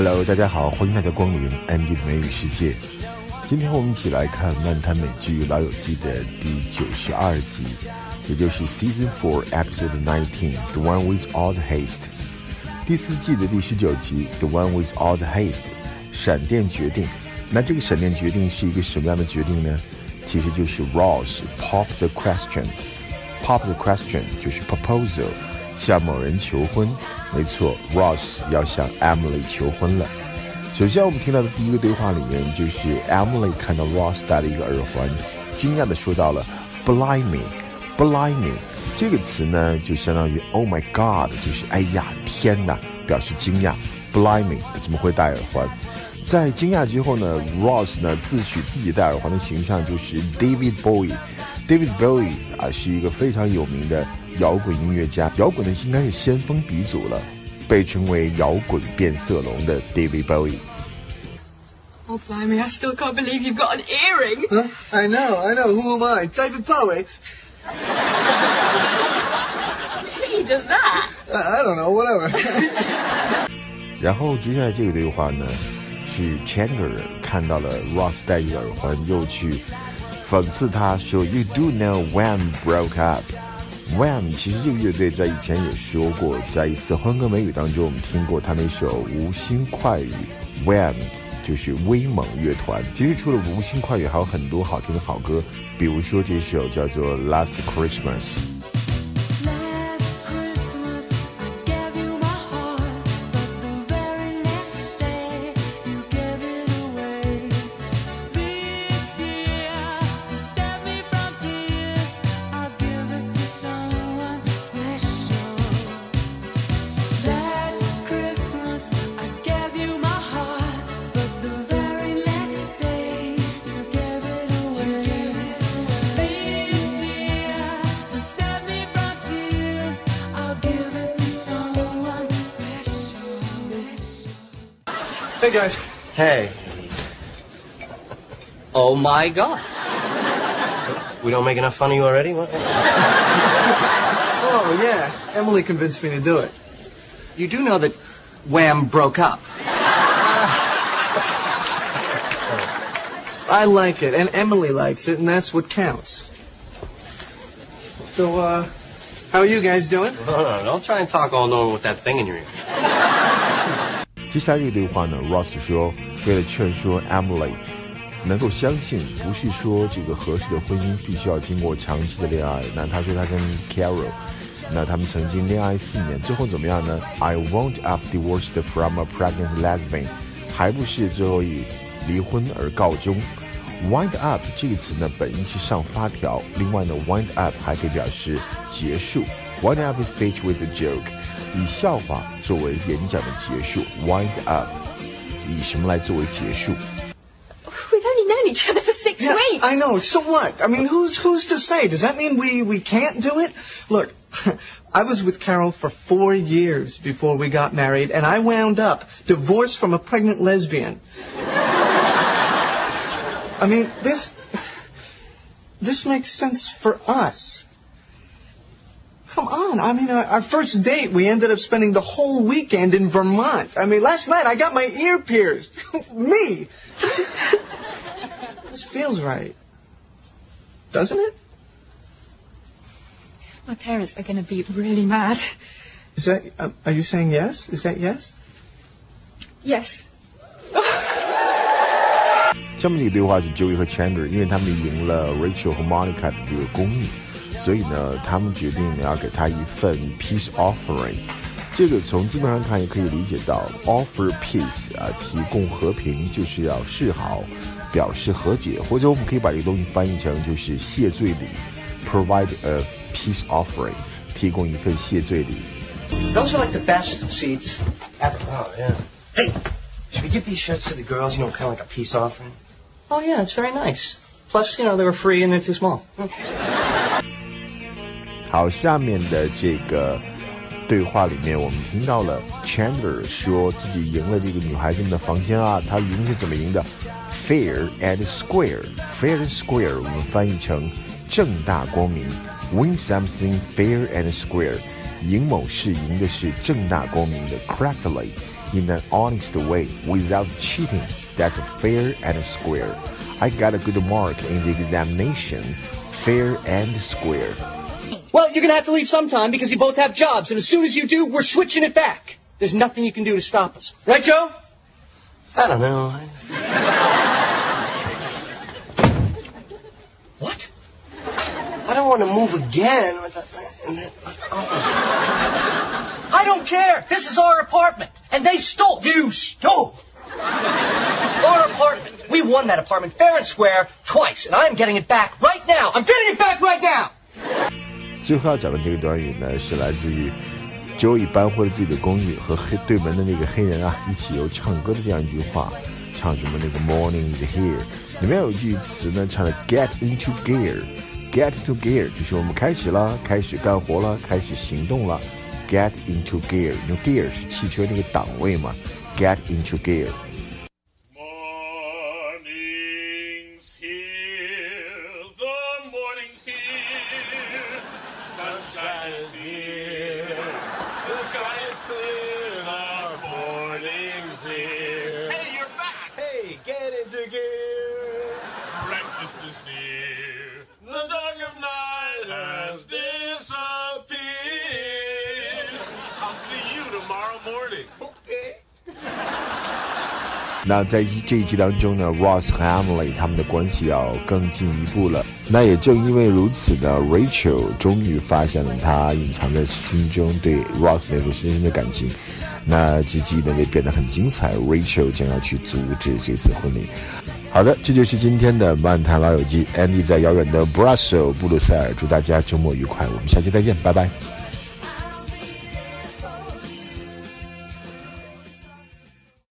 Hello，大家好，欢迎大家光临 Andy 的美语世界。今天我们一起来看漫谈美剧《老友记》的第九十二集，也就是 Season Four Episode Nineteen，The One with All the Haste。第四季的第十九集，The One with All the Haste，闪电决定。那这个闪电决定是一个什么样的决定呢？其实就是 Ross pop the question，pop the question 就是 proposal，向某人求婚。没错，Ross 要向 Emily 求婚了。首先，我们听到的第一个对话里面，就是 Emily 看到 Ross 戴了一个耳环，惊讶的说到了 “blimey”，“blimey” 这个词呢，就相当于 “oh my god”，就是哎呀天哪，表示惊讶。“blimey” 怎么会戴耳环？在惊讶之后呢，Ross 呢自诩自己戴耳环的形象就是 David Bowie。David Bowie 啊，是一个非常有名的摇滚音乐家，摇滚的应该是先锋鼻祖了，被称为摇滚变色龙的 David Bowie。Oh, blimey, I still can't believe you've got an earring. Huh? I know, I know. Who am I? David Bowie? He does that. I, I don't know, whatever. 然后接下来这个对话呢，是 Chandler 看到了 Ross 戴一个耳环，又去讽刺他说：“You do know when broke up。” When 其实这个乐队在以前也说过，在一次欢歌美语当中，我们听过他那首《无心快语》When 就是威猛乐团。其实除了《无心快语》，还有很多好听的好歌，比如说这首叫做《Last Christmas》。Hey, guys. Hey. Oh my god. We don't make enough fun of you already? What? Oh, yeah. Emily convinced me to do it. You do know that Wham broke up. I like it, and Emily likes it, and that's what counts. So, uh, how are you guys doing? No, no, don't try and talk all knowing with that thing in your ear. 接下来这个对话呢，Ross 说，为了劝说 Emily 能够相信，不是说这个合适的婚姻必须要经过长期的恋爱。那他说他跟 Carol，那他们曾经恋爱四年，最后怎么样呢？I wound up divorced from a pregnant lesbian，还不是最后以离婚而告终。Wind up 这个词呢，本意是上发条，另外呢，wind up 还可以表示结束。Wind up a speech with a joke，以笑话作为演讲的结束。Wind up，以什么来作为结束？ We've only known each other for six Yeah, weeks. I know. So what? I mean, who's who's to say? Does that mean we we can't do it? Look, I was with Carol for four years before we got married, and I wound up divorced from a pregnant lesbian. I mean, this this makes sense for us. Come on. I mean, our, our first date, we ended up spending the whole weekend in Vermont. I mean, last night I got my ear pierced. Me. This feels right. Doesn't it? My parents are going to be really mad. Is that, uh, are you saying yes? Is that yes? Yes. 下面这个对话是 Joey 和 Chandler，因为他们赢了 Rachel 和 Monica 的这个公益， 所以呢，他们决定呢要给他一份 peace offering。这个从字面上看也可以理解到，offer peace 啊，提供和平就是要示好，表示和解，或者我们可以把这个东西翻译成就是谢罪礼，provide a peace offering，提供一份谢罪礼。 Those are like the best seats ever. Oh, yeah. Hey, should we give these shirts to the girls, you know, kind of like a peace offering? Oh, yeah, it's very nice. Plus, you know, they were free and they're too small. 好，下面的这个对话里面，我们听到了 Chandler 说自己赢了这个女孩子们的房间啊，他赢是怎么赢的？Fair and square, fair and square，我们翻译成正大光明。Win something fair and square，赢某事赢的是正大光明的。Correctly，in an honest way without cheating. That's fair and square. I got a good mark in the examination, fair and square. Well, you're gonna have to leave sometime because you both have jobs, and as soon as you do, we're switching it back. There's nothing you can do to stop us. Right, Joe? I don't know. what? I don't want to move again. Uh-uh. I don't care. This is our apartment, and they stole. You stole. Our apartment. We won that apartment fair and square twice, and I'm getting it back right now. I'm getting it back right now. 最后要讲的这个短语呢，是来自于 Joey 搬回了自己的公寓，和黑对门的那个黑人啊一起有唱歌的这样一句话，唱什么那个 Morning is here，里面有一句词呢，唱的 Get into gear，Get to gear 就是我们开始了，开始干活了，开始行动了，Get into gear，因为 gear 是汽车那个档位嘛，Get into gear。Is here, the sky is clear, the morning's here. Hey, you're back! Hey, get into gear. Breakfast is near, the dog of night has disappeared. I'll see you tomorrow morning. 那在这一集当中呢，Ross 和 Emily 他们的关系要更进一步了。那也正因为如此呢，Rachel 终于发现了她隐藏在心中对 Ross 那份深深的感情。那这集呢也变得很精彩，Rachel 将要去阻止这次婚礼。好的，这就是今天的漫谈老友记。Andy 在遥远的 Brussels 布鲁塞尔，祝大家周末愉快，我们下期再见，拜拜。